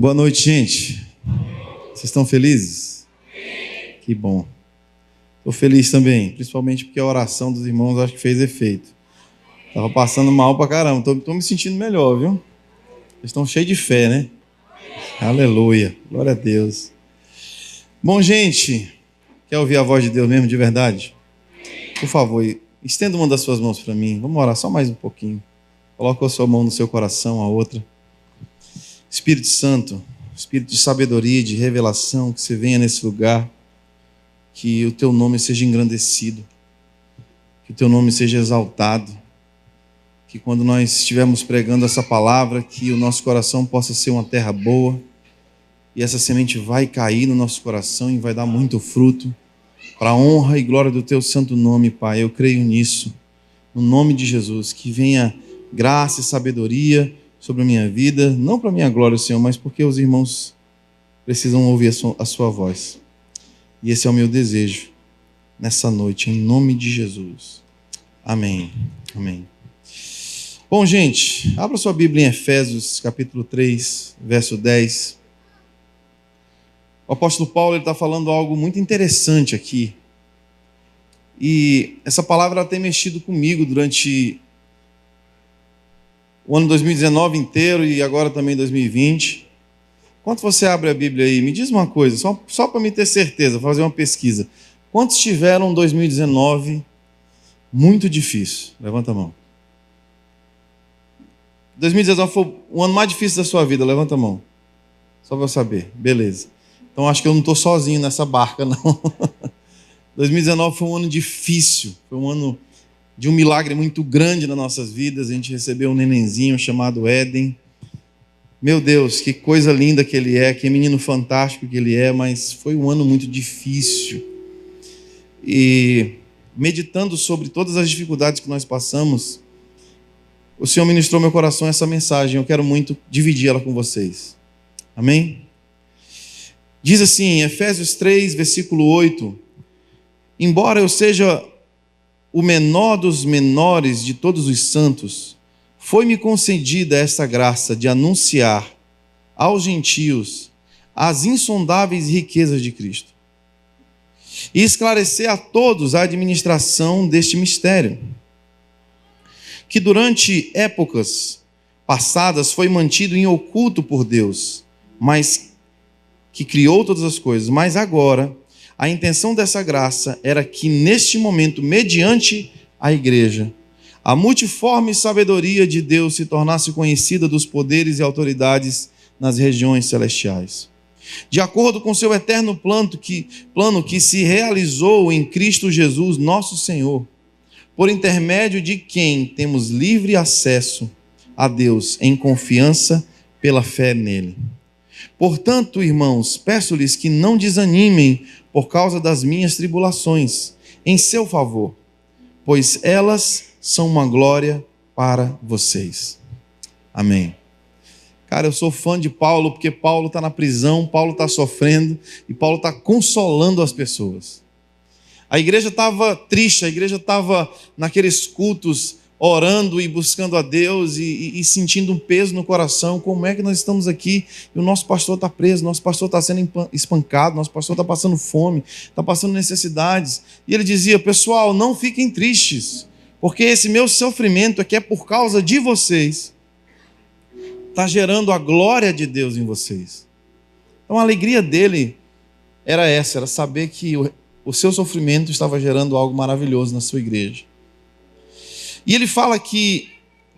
Boa noite, gente. Vocês estão felizes? Que bom. Estou feliz também, principalmente porque a oração dos irmãos acho que fez efeito. Estava passando mal pra caramba, estou me sentindo melhor, viu? Vocês estão cheios de fé, né? Aleluia, glória a Deus. Bom, gente, quer ouvir a voz de Deus mesmo de verdade? Por favor, estenda uma das suas mãos para mim. Vamos orar só mais um pouquinho. Coloca a sua mão no seu coração, a outra. Espírito Santo, Espírito de sabedoria, de revelação, que você venha nesse lugar, que o teu nome seja engrandecido, que o teu nome seja exaltado, que quando nós estivermos pregando essa palavra, que o nosso coração possa ser uma terra boa, e essa semente vai cair no nosso coração e vai dar muito fruto, para a honra e glória do teu santo nome, Pai. Eu creio nisso, no nome de Jesus, que venha graça e sabedoria sobre a minha vida, não para minha glória, Senhor, mas porque os irmãos precisam ouvir a sua, a sua voz. E esse é o meu desejo nessa noite, em nome de Jesus. Amém. Amém. Bom, gente, abra sua Bíblia em Efésios, capítulo 3, verso 10. O apóstolo Paulo está falando algo muito interessante aqui. E essa palavra tem mexido comigo durante o ano 2019 inteiro e agora também 2020. Quanto você abre a Bíblia aí? Me diz uma coisa, só, só para me ter certeza, fazer uma pesquisa. Quantos tiveram 2019 muito difícil? Levanta a mão. 2019 foi o ano mais difícil da sua vida, levanta a mão. Só para eu saber. Beleza. Então acho que eu não estou sozinho nessa barca, não. 2019 foi um ano difícil, foi um ano de um milagre muito grande nas nossas vidas. A gente recebeu um nenenzinho chamado Éden. Meu Deus, que coisa linda que ele é, que menino fantástico que ele é, mas foi um ano muito difícil. E meditando sobre todas as dificuldades que nós passamos, o Senhor ministrou meu coração essa mensagem. Eu quero muito dividir ela com vocês. Amém? Diz assim, Efésios 3, versículo 8: Embora eu seja o menor dos menores de todos os santos, foi-me concedida esta graça de anunciar aos gentios as insondáveis riquezas de Cristo e esclarecer a todos a administração deste mistério, que durante épocas passadas foi mantido em oculto por Deus, mas que criou todas as coisas, mas agora a intenção dessa graça era que, neste momento, mediante a igreja, a multiforme sabedoria de Deus se tornasse conhecida dos poderes e autoridades nas regiões celestiais. De acordo com seu eterno plano que, plano que se realizou em Cristo Jesus, nosso Senhor, por intermédio de quem temos livre acesso a Deus em confiança pela fé nele. Portanto, irmãos, peço-lhes que não desanimem por causa das minhas tribulações, em seu favor, pois elas são uma glória para vocês. Amém. Cara, eu sou fã de Paulo porque Paulo está na prisão, Paulo está sofrendo e Paulo está consolando as pessoas. A igreja estava triste, a igreja estava naqueles cultos orando e buscando a Deus e, e, e, sentindo um peso no coração. Como é que nós estamos aqui e o nosso pastor está preso, nosso pastor está sendo espancado, nosso pastor está passando fome, está passando necessidades. E ele dizia: Pessoal, não fiquem tristes, porque esse meu sofrimento aqui é por causa de vocês. Está gerando a glória de Deus em vocês. Então a alegria dele era essa, era saber que o, o seu sofrimento estava gerando algo maravilhoso na sua igreja. E ele fala que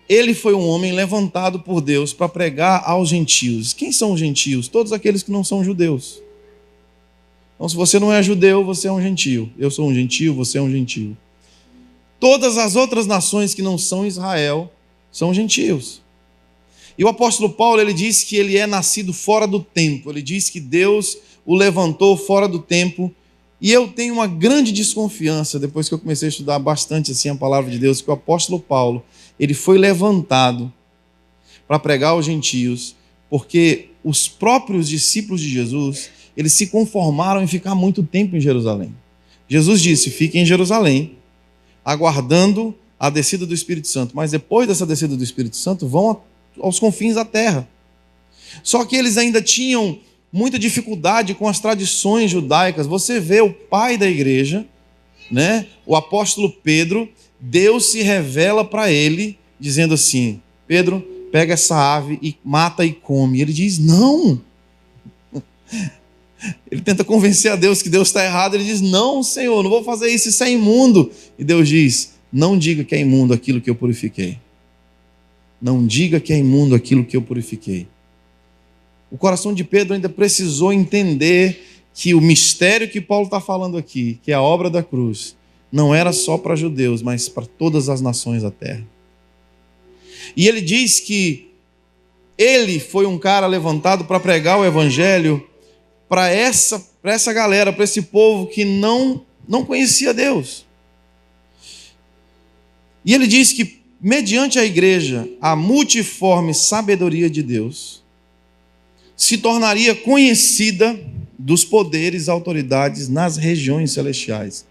ele foi um homem levantado por Deus para pregar aos gentios. Quem são os gentios? Todos aqueles que não são judeus. Então, se você não é judeu, você é um gentio. Eu sou um gentio, você é um gentio. Todas as outras nações que não são Israel são gentios. E o apóstolo Paulo, ele diz que ele é nascido fora do tempo. Ele diz que Deus o levantou fora do tempo e eu tenho uma grande desconfiança, depois que eu comecei a estudar bastante assim a palavra de Deus, que o apóstolo Paulo, ele foi levantado para pregar aos gentios, porque os próprios discípulos de Jesus, eles se conformaram em ficar muito tempo em Jerusalém. Jesus disse: "Fiquem em Jerusalém, aguardando a descida do Espírito Santo, mas depois dessa descida do Espírito Santo, vão aos confins da terra". Só que eles ainda tinham muita dificuldade com as tradições judaicas. Você vê o pai da igreja, né? O apóstolo Pedro, Deus se revela para ele dizendo assim: "Pedro, pega essa ave e mata e come". Ele diz: "Não". Ele tenta convencer a Deus que Deus está errado. Ele diz: Não, Senhor, não vou fazer isso, isso é imundo. E Deus diz: Não diga que é imundo aquilo que eu purifiquei. Não diga que é imundo aquilo que eu purifiquei. O coração de Pedro ainda precisou entender que o mistério que Paulo está falando aqui, que é a obra da cruz, não era só para judeus, mas para todas as nações da terra. E ele diz que ele foi um cara levantado para pregar o evangelho para essa, essa galera, para esse povo que não, não conhecia Deus. E ele diz que, mediante a igreja, a multiforme sabedoria de Deus se tornaria conhecida dos poderes e autoridades nas regiões celestiais.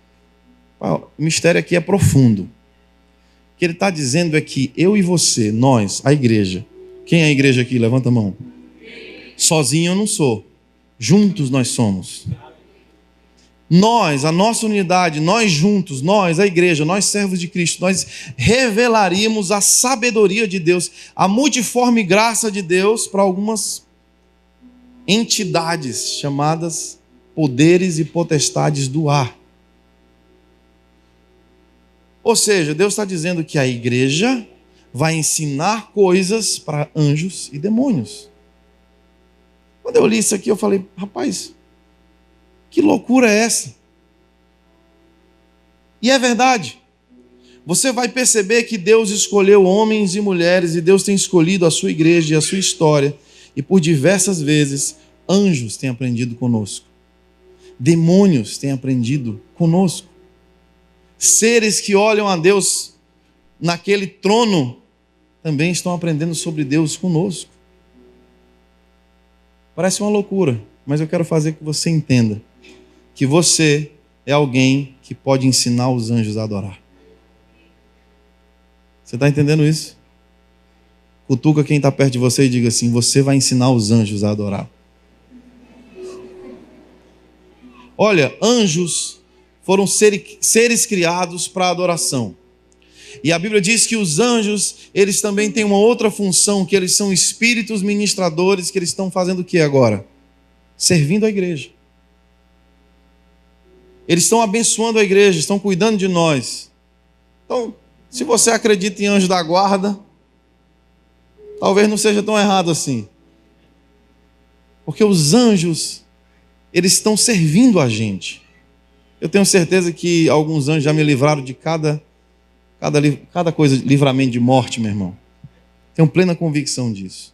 O mistério aqui é profundo. O que ele está dizendo é que eu e você, nós, a igreja, quem é a igreja aqui? Levanta a mão. Sozinho eu não sou. Juntos nós somos. Nós, a nossa unidade, nós juntos, nós, a igreja, nós servos de Cristo, nós revelaríamos a sabedoria de Deus, a multiforme graça de Deus para algumas entidades chamadas poderes e potestades do ar. Ou seja, Deus está dizendo que a igreja vai ensinar coisas para anjos e demônios. Quando eu li isso aqui, eu falei, rapaz, que loucura é essa? E é verdade. Você vai perceber que Deus escolheu homens e mulheres, e Deus tem escolhido a sua igreja e a sua história, e por diversas vezes, anjos têm aprendido conosco, demônios têm aprendido conosco, seres que olham a Deus naquele trono também estão aprendendo sobre Deus conosco. Parece uma loucura, mas eu quero fazer que você entenda que você é alguém que pode ensinar os anjos a adorar. Você está entendendo isso? Cutuca quem está perto de você e diga assim: Você vai ensinar os anjos a adorar. Olha, anjos foram seres criados para adoração. E a Bíblia diz que os anjos, eles também têm uma outra função, que eles são espíritos ministradores, que eles estão fazendo o que agora? Servindo a igreja. Eles estão abençoando a igreja, estão cuidando de nós. Então, se você acredita em anjo da guarda, talvez não seja tão errado assim. Porque os anjos, eles estão servindo a gente. Eu tenho certeza que alguns anjos já me livraram de cada Cada, cada coisa, livramento de morte, meu irmão. Tenho plena convicção disso.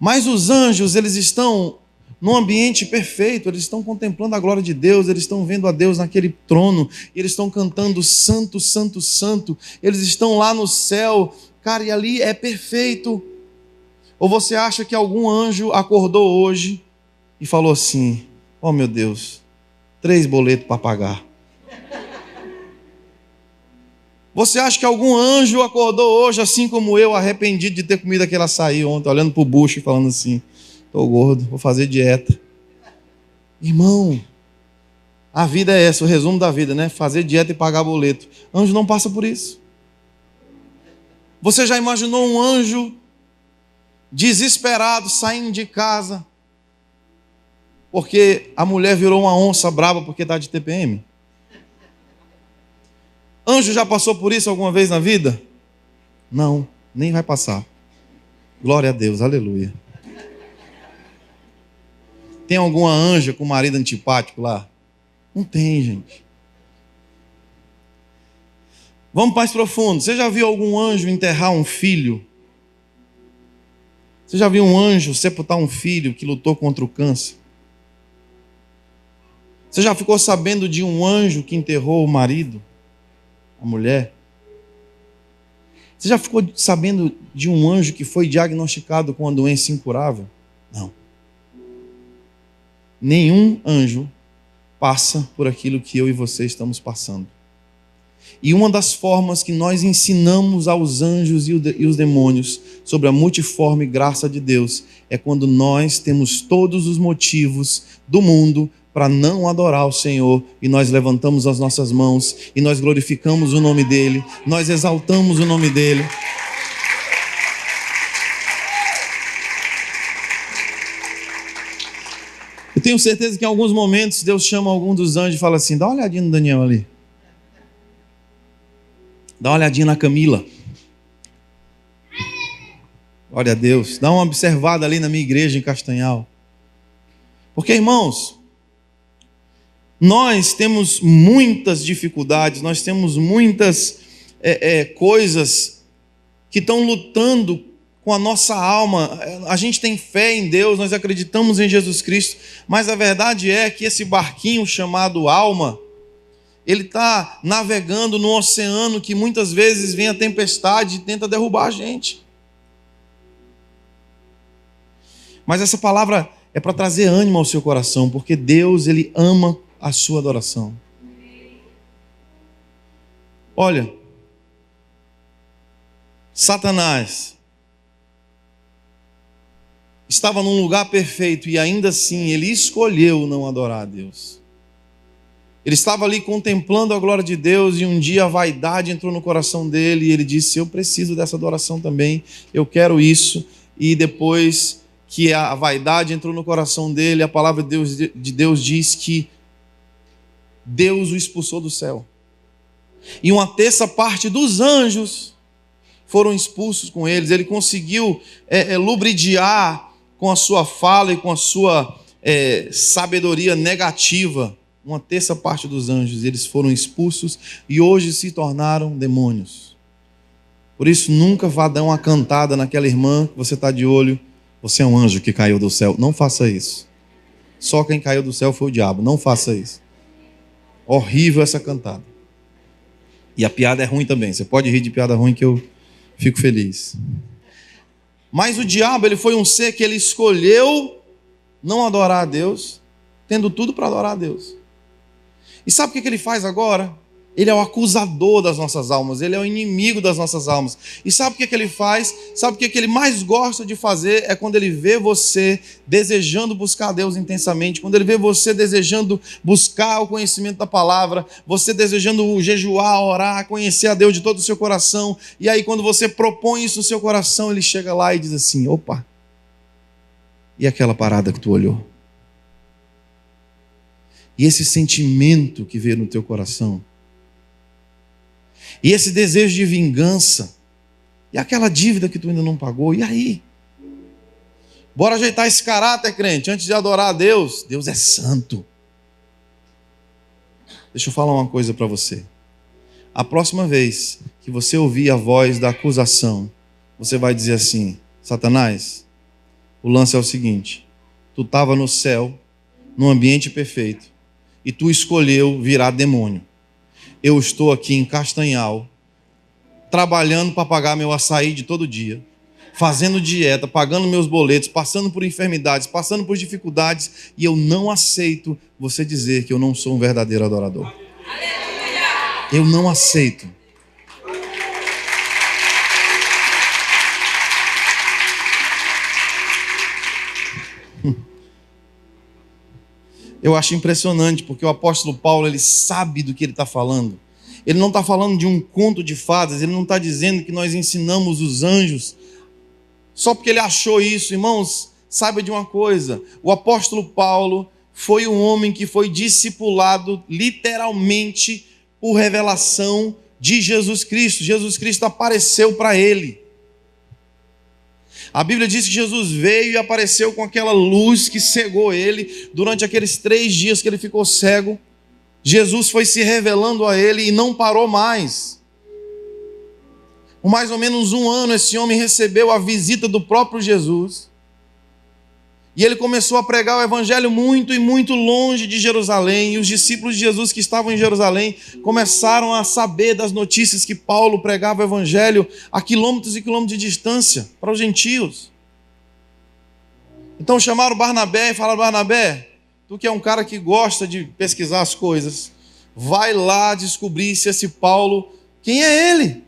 Mas os anjos, eles estão num ambiente perfeito, eles estão contemplando a glória de Deus, eles estão vendo a Deus naquele trono, eles estão cantando Santo, Santo, Santo, eles estão lá no céu, cara, e ali é perfeito. Ou você acha que algum anjo acordou hoje e falou assim: Oh meu Deus, três boletos para pagar. Você acha que algum anjo acordou hoje, assim como eu, arrependido de ter comido aquele açaí ontem, olhando para o bucho e falando assim: estou gordo, vou fazer dieta. Irmão, a vida é essa, o resumo da vida, né? Fazer dieta e pagar boleto. Anjo não passa por isso. Você já imaginou um anjo desesperado saindo de casa porque a mulher virou uma onça brava porque está de TPM? Anjo já passou por isso alguma vez na vida? Não, nem vai passar. Glória a Deus, aleluia. Tem alguma anja com marido antipático lá? Não tem, gente. Vamos mais profundo. Você já viu algum anjo enterrar um filho? Você já viu um anjo sepultar um filho que lutou contra o câncer? Você já ficou sabendo de um anjo que enterrou o marido? a mulher. Você já ficou sabendo de um anjo que foi diagnosticado com uma doença incurável? Não. Nenhum anjo passa por aquilo que eu e você estamos passando. E uma das formas que nós ensinamos aos anjos e os demônios sobre a multiforme graça de Deus é quando nós temos todos os motivos do mundo para não adorar o Senhor e nós levantamos as nossas mãos e nós glorificamos o nome dEle, nós exaltamos o nome dEle. Eu tenho certeza que em alguns momentos Deus chama algum dos anjos e fala assim: dá uma olhadinha no Daniel ali. Dá uma olhadinha na Camila. Glória a Deus. Dá uma observada ali na minha igreja em Castanhal. Porque, irmãos, nós temos muitas dificuldades, nós temos muitas é, é, coisas que estão lutando com a nossa alma. A gente tem fé em Deus, nós acreditamos em Jesus Cristo, mas a verdade é que esse barquinho chamado alma, ele está navegando no oceano que muitas vezes vem a tempestade e tenta derrubar a gente. Mas essa palavra é para trazer ânimo ao seu coração, porque Deus, ele ama a sua adoração. Olha, Satanás estava num lugar perfeito e ainda assim ele escolheu não adorar a Deus. Ele estava ali contemplando a glória de Deus e um dia a vaidade entrou no coração dele e ele disse: Eu preciso dessa adoração também, eu quero isso. E depois que a vaidade entrou no coração dele, a palavra de Deus, de Deus diz que Deus o expulsou do céu. E uma terça parte dos anjos foram expulsos com eles. Ele conseguiu é, é, lubridiar com a sua fala e com a sua é, sabedoria negativa uma terça parte dos anjos, eles foram expulsos e hoje se tornaram demônios. Por isso, nunca vá dar uma cantada naquela irmã que você está de olho. Você é um anjo que caiu do céu. Não faça isso. Só quem caiu do céu foi o diabo. Não faça isso. Horrível essa cantada. E a piada é ruim também. Você pode rir de piada ruim que eu fico feliz. Mas o diabo, ele foi um ser que ele escolheu não adorar a Deus, tendo tudo para adorar a Deus. E sabe o que ele faz agora? Ele é o acusador das nossas almas, ele é o inimigo das nossas almas. E sabe o que ele faz? Sabe o que ele mais gosta de fazer? É quando ele vê você desejando buscar Deus intensamente, quando ele vê você desejando buscar o conhecimento da palavra, você desejando jejuar, orar, conhecer a Deus de todo o seu coração. E aí, quando você propõe isso no seu coração, ele chega lá e diz assim: opa, e aquela parada que tu olhou? E esse sentimento que veio no teu coração, e esse desejo de vingança, e aquela dívida que tu ainda não pagou, e aí? Bora ajeitar esse caráter, crente, antes de adorar a Deus. Deus é santo. Deixa eu falar uma coisa para você. A próxima vez que você ouvir a voz da acusação, você vai dizer assim: Satanás, o lance é o seguinte: tu estava no céu, num ambiente perfeito, e tu escolheu virar demônio. Eu estou aqui em Castanhal, trabalhando para pagar meu açaí de todo dia, fazendo dieta, pagando meus boletos, passando por enfermidades, passando por dificuldades, e eu não aceito você dizer que eu não sou um verdadeiro adorador. Eu não aceito. Eu acho impressionante, porque o apóstolo Paulo ele sabe do que ele está falando. Ele não está falando de um conto de fadas, ele não está dizendo que nós ensinamos os anjos só porque ele achou isso. Irmãos, saiba de uma coisa: o apóstolo Paulo foi um homem que foi discipulado literalmente por revelação de Jesus Cristo. Jesus Cristo apareceu para ele. A Bíblia diz que Jesus veio e apareceu com aquela luz que cegou ele durante aqueles três dias que ele ficou cego. Jesus foi se revelando a ele e não parou mais. Por mais ou menos um ano, esse homem recebeu a visita do próprio Jesus. E ele começou a pregar o evangelho muito e muito longe de Jerusalém. E os discípulos de Jesus que estavam em Jerusalém começaram a saber das notícias que Paulo pregava o evangelho a quilômetros e quilômetros de distância para os gentios. Então chamaram Barnabé e falaram: Barnabé, tu que é um cara que gosta de pesquisar as coisas, vai lá descobrir se esse Paulo, quem é ele?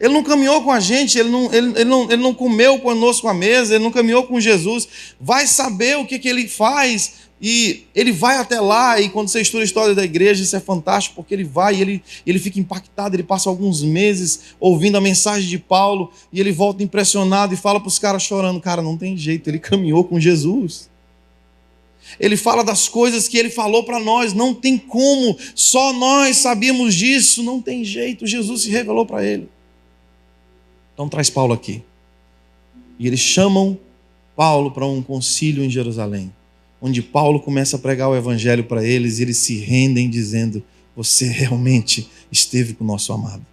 Ele não caminhou com a gente, ele não, ele, ele, não, ele não comeu conosco à mesa, ele não caminhou com Jesus. Vai saber o que, que ele faz e ele vai até lá. E quando você estuda a história da igreja, isso é fantástico, porque ele vai e ele, ele fica impactado. Ele passa alguns meses ouvindo a mensagem de Paulo e ele volta impressionado e fala para os caras chorando: Cara, não tem jeito, ele caminhou com Jesus. Ele fala das coisas que ele falou para nós, não tem como, só nós sabíamos disso, não tem jeito, Jesus se revelou para ele. Então traz Paulo aqui. E eles chamam Paulo para um concílio em Jerusalém, onde Paulo começa a pregar o evangelho para eles e eles se rendem dizendo: Você realmente esteve com o nosso amado.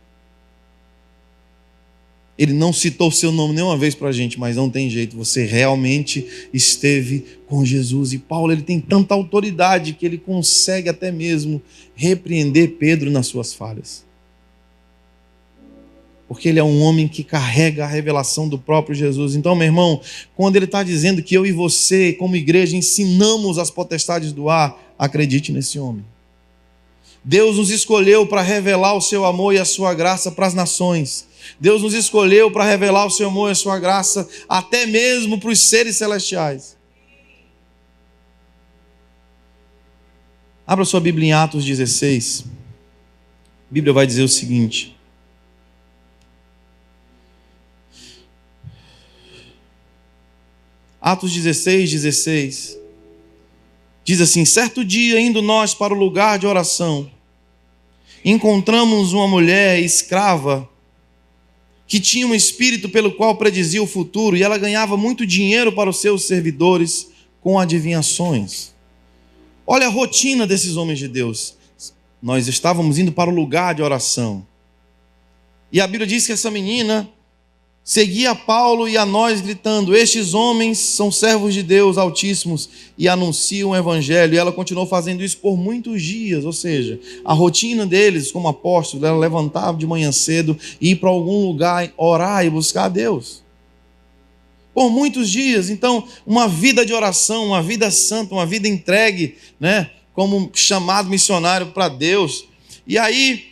Ele não citou o seu nome nenhuma vez para a gente, mas não tem jeito, você realmente esteve com Jesus. E Paulo ele tem tanta autoridade que ele consegue até mesmo repreender Pedro nas suas falhas porque ele é um homem que carrega a revelação do próprio Jesus. Então, meu irmão, quando ele está dizendo que eu e você, como igreja, ensinamos as potestades do ar, acredite nesse homem. Deus nos escolheu para revelar o seu amor e a sua graça para as nações. Deus nos escolheu para revelar o seu amor e a sua graça até mesmo para os seres celestiais. Abra sua Bíblia em Atos 16. A Bíblia vai dizer o seguinte: Atos 16, 16. Diz assim: Certo dia, indo nós para o lugar de oração, encontramos uma mulher escrava que tinha um espírito pelo qual predizia o futuro e ela ganhava muito dinheiro para os seus servidores com adivinhações. Olha a rotina desses homens de Deus. Nós estávamos indo para o lugar de oração. E a Bíblia diz que essa menina seguia Paulo e a nós, gritando: Estes homens são servos de Deus Altíssimos e anunciam o Evangelho. E ela continuou fazendo isso por muitos dias, ou seja, a rotina deles como apóstolo era levantar de manhã cedo ir para algum lugar orar e buscar a Deus. Por muitos dias, então, uma vida de oração, uma vida santa, uma vida entregue, né, como chamado missionário para Deus. E aí,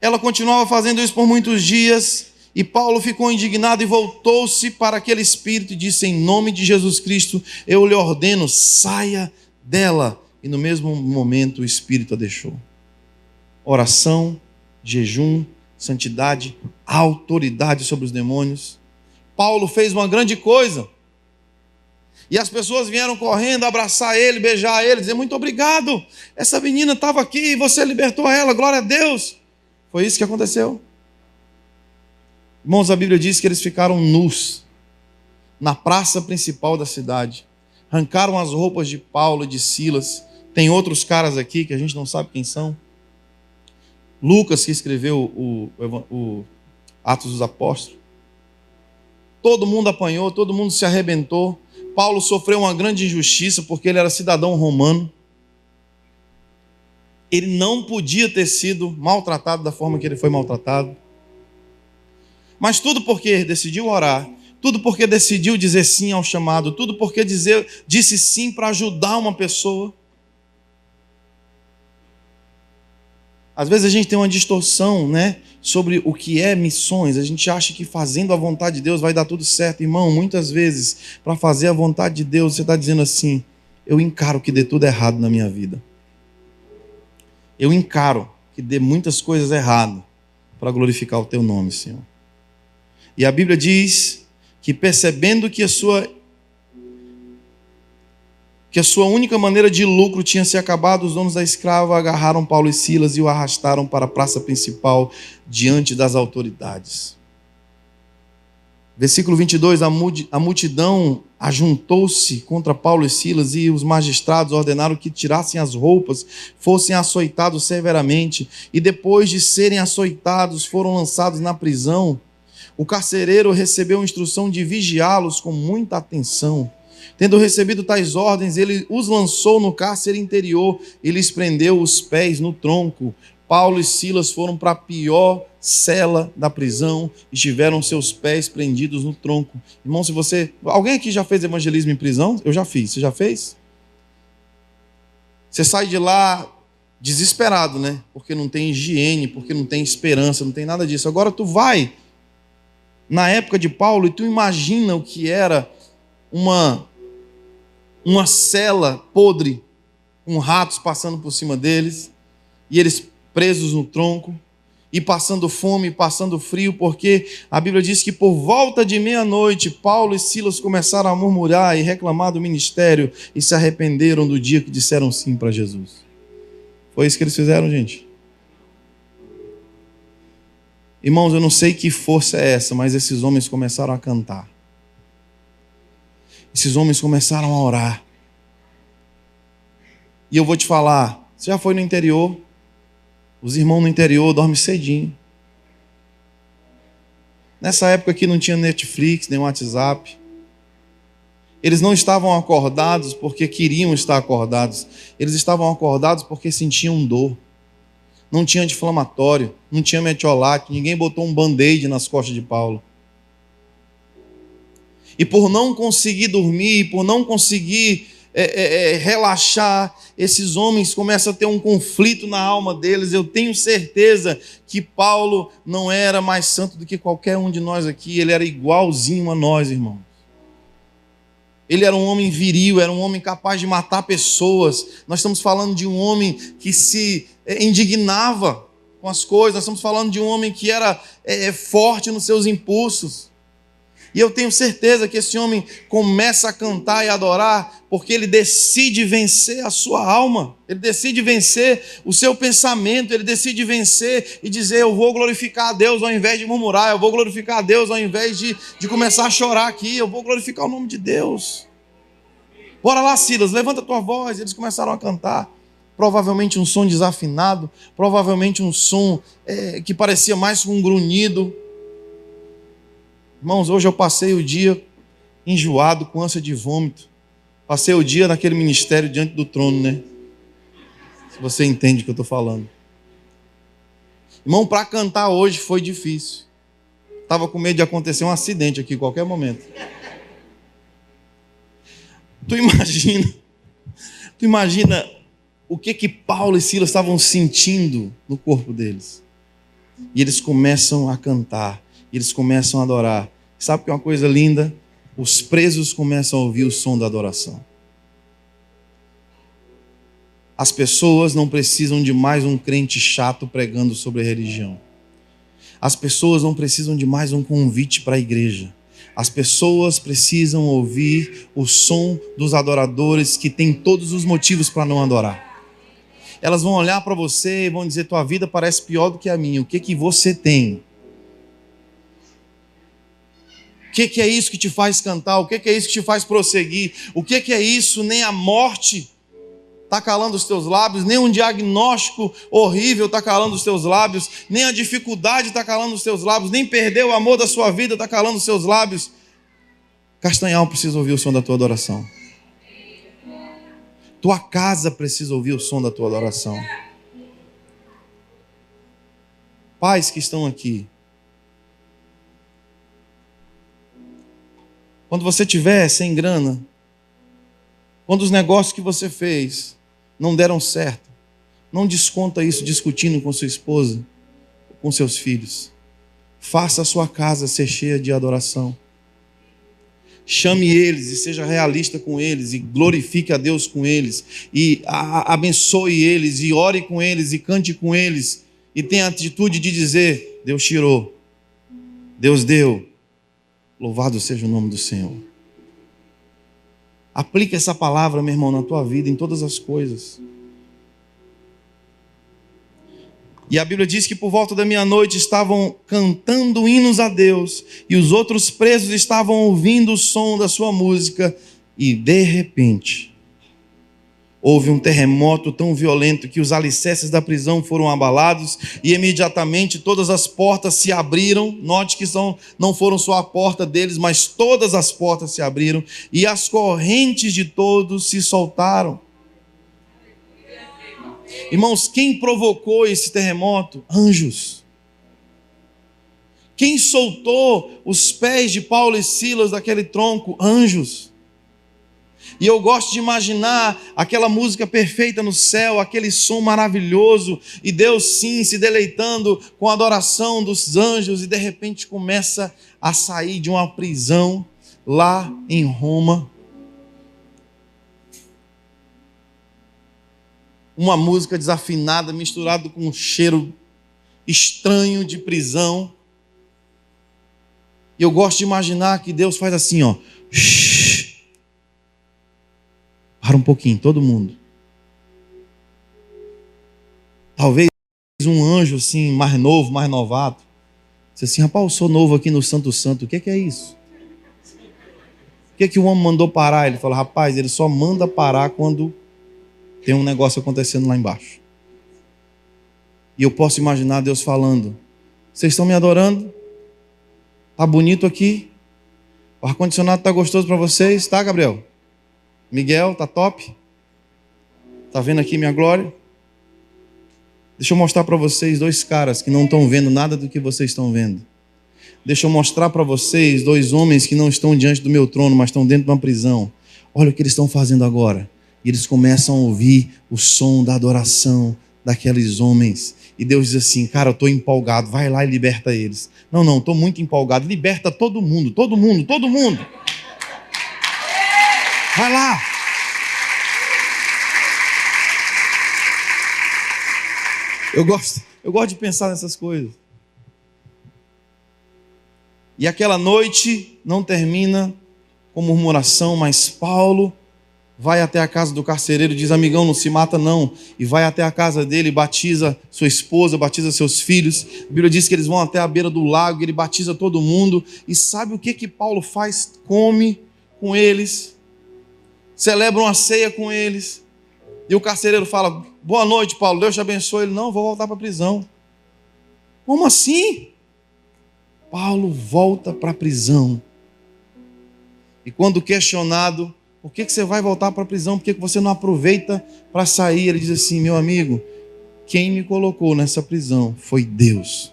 ela continuava fazendo isso por muitos dias, e Paulo ficou indignado e voltou-se para aquele espírito e disse: Em nome de Jesus Cristo, eu lhe ordeno, saia dela. E no mesmo momento o espírito a deixou. Oração, jejum, santidade, autoridade sobre os demônios. Paulo fez uma grande coisa. E as pessoas vieram correndo abraçar ele, beijar ele, dizer: Muito obrigado. Essa menina estava aqui e você libertou ela, glória a Deus. Foi isso que aconteceu. Irmãos, a Bíblia diz que eles ficaram nus na praça principal da cidade. Arrancaram as roupas de Paulo e de Silas. Tem outros caras aqui que a gente não sabe quem são. Lucas, que escreveu o, o, Atos dos Apóstolos. Todo mundo apanhou, todo mundo se arrebentou. Paulo sofreu uma grande injustiça porque ele era cidadão romano. Ele não podia ter sido maltratado da forma que ele foi maltratado. Mas tudo porque decidiu orar, tudo porque decidiu dizer sim ao chamado, tudo porque dizer, disse sim para ajudar uma pessoa. Às vezes a gente tem uma distorção, né, sobre o que é missões. A gente acha que fazendo a vontade de Deus vai dar tudo certo, irmão. Muitas vezes, para fazer a vontade de Deus, você está dizendo assim: eu encaro que dê tudo errado na minha vida. Eu encaro que dê muitas coisas erradas para glorificar o Teu nome, Senhor. E a Bíblia diz que percebendo que a sua que a sua única maneira de lucro tinha se acabado, os donos da escrava agarraram Paulo e Silas e o arrastaram para a praça principal diante das autoridades. Versículo 22: A multidão ajuntou-se contra Paulo e Silas e os magistrados ordenaram que tirassem as roupas, fossem açoitados severamente e depois de serem açoitados foram lançados na prisão. O carcereiro recebeu instrução de vigiá-los com muita atenção. Tendo recebido tais ordens, ele os lançou no cárcere interior e lhes prendeu os pés no tronco. Paulo e Silas foram para a pior cela da prisão e tiveram seus pés prendidos no tronco. Irmão, se você. Alguém aqui já fez evangelismo em prisão? Eu já fiz. Você já fez? Você sai de lá desesperado, né? Porque não tem higiene, porque não tem esperança, não tem nada disso. Agora tu vai na época de Paulo e tu imagina o que era uma uma cela podre, com ratos passando por cima deles, e eles presos no tronco, e passando fome, passando frio, porque a Bíblia diz que por volta de meia-noite, Paulo e Silas começaram a murmurar e reclamar do ministério e se arrependeram do dia que disseram sim para Jesus. Foi isso que eles fizeram, gente. Irmãos, eu não sei que força é essa, mas esses homens começaram a cantar. Esses homens começaram a orar. E eu vou te falar, você já foi no interior? Os irmãos no interior dormem cedinho. Nessa época aqui não tinha Netflix, nem WhatsApp. Eles não estavam acordados porque queriam estar acordados. Eles estavam acordados porque sentiam dor. Não tinha anti-inflamatório, não tinha metiolate, ninguém botou um band-aid nas costas de Paulo. E por não conseguir dormir, por não conseguir é, é, é, relaxar, esses homens começam a ter um conflito na alma deles. Eu tenho certeza que Paulo não era mais santo do que qualquer um de nós aqui, ele era igualzinho a nós, irmãos. Ele era um homem viril, era um homem capaz de matar pessoas. Nós estamos falando de um homem que se indignava com as coisas, nós estamos falando de um homem que era é, forte nos seus impulsos. E eu tenho certeza que esse homem começa a cantar e adorar porque ele decide vencer a sua alma, ele decide vencer o seu pensamento, ele decide vencer e dizer: Eu vou glorificar a Deus ao invés de murmurar, eu vou glorificar a Deus ao invés de, de começar a chorar aqui, eu vou glorificar o nome de Deus. Bora lá, Silas, levanta tua voz. Eles começaram a cantar. Provavelmente um som desafinado, provavelmente um som é, que parecia mais um grunhido Irmãos, hoje eu passei o dia enjoado, com ânsia de vômito. Passei o dia naquele ministério diante do trono, né? Se você entende o que eu estou falando. Irmão, para cantar hoje foi difícil. Estava com medo de acontecer um acidente aqui em qualquer momento. Tu imagina, tu imagina o que que Paulo e Silas estavam sentindo no corpo deles. E eles começam a cantar eles começam a adorar. Sabe que é uma coisa linda? Os presos começam a ouvir o som da adoração. As pessoas não precisam de mais um crente chato pregando sobre religião. As pessoas não precisam de mais um convite para a igreja. As pessoas precisam ouvir o som dos adoradores que têm todos os motivos para não adorar. Elas vão olhar para você e vão dizer: tua vida parece pior do que a minha. O que que você tem? que, que é isso que te faz cantar? O que, que é isso que te faz prosseguir? O que, que é isso? Nem a morte está calando os teus lábios, nem um diagnóstico horrível está calando os teus lábios, nem a dificuldade está calando os teus lábios, nem perder o amor da sua vida está calando os seus lábios. Castanhal precisa ouvir o som da tua adoração. Tua casa precisa ouvir o som da tua adoração. Pais que estão aqui, Quando você tiver sem grana, quando os negócios que você fez não deram certo, não desconta isso discutindo com sua esposa, com seus filhos. Faça a sua casa ser cheia de adoração. Chame eles e seja realista com eles e glorifique a Deus com eles e abençoe eles e ore com eles e cante com eles e tenha a atitude de dizer: Deus tirou, Deus deu, Louvado seja o nome do Senhor. Aplique essa palavra, meu irmão, na tua vida, em todas as coisas. E a Bíblia diz que por volta da meia-noite estavam cantando hinos a Deus, e os outros presos estavam ouvindo o som da sua música, e de repente, houve um terremoto tão violento que os alicerces da prisão foram abalados e imediatamente todas as portas se abriram. Note que são, não foram só a porta deles, mas todas as portas se abriram e as correntes de todos se soltaram. Irmãos, quem provocou esse terremoto? Anjos. Quem soltou os pés de Paulo e Silas daquele tronco? Anjos. E eu gosto de imaginar aquela música perfeita no céu, aquele som maravilhoso, e Deus sim se deleitando com a adoração dos anjos, e de repente começa a sair de uma prisão lá em Roma. Uma música desafinada, misturada com um cheiro estranho de prisão. E eu gosto de imaginar que Deus faz assim, ó. Shhh. Para um pouquinho, todo mundo. Talvez um anjo assim, mais novo, mais novato. Disse assim, rapaz, eu sou novo aqui no Santo Santo, o que é, que é isso? O que é que o homem mandou parar? Ele falou, rapaz, ele só manda parar quando tem um negócio acontecendo lá embaixo. E eu posso imaginar Deus falando: Vocês estão me adorando? Tá bonito aqui? O ar-condicionado tá gostoso para vocês, tá, Gabriel? Miguel, tá top? Tá vendo aqui minha glória? Deixa eu mostrar para vocês dois caras que não estão vendo nada do que vocês estão vendo. Deixa eu mostrar para vocês dois homens que não estão diante do meu trono, mas estão dentro de uma prisão. Olha o que eles estão fazendo agora. E eles começam a ouvir o som da adoração daqueles homens. E Deus diz assim: Cara, eu estou empolgado, vai lá e liberta eles. Não, não, estou muito empolgado. Liberta todo mundo, todo mundo, todo mundo. Vai lá. Eu gosto, eu gosto de pensar nessas coisas. E aquela noite não termina com murmuração, mas Paulo vai até a casa do carcereiro diz: Amigão, não se mata não. E vai até a casa dele, batiza sua esposa, batiza seus filhos. A Bíblia diz que eles vão até a beira do lago, ele batiza todo mundo. E sabe o que que Paulo faz? Come com eles, celebra uma ceia com eles. E o carcereiro fala: Boa noite, Paulo, Deus te abençoe. Ele: Não, vou voltar para a prisão. Como assim? Paulo volta para a prisão. E quando questionado, por que, que você vai voltar para a prisão? Por que, que você não aproveita para sair? Ele diz assim: meu amigo, quem me colocou nessa prisão foi Deus.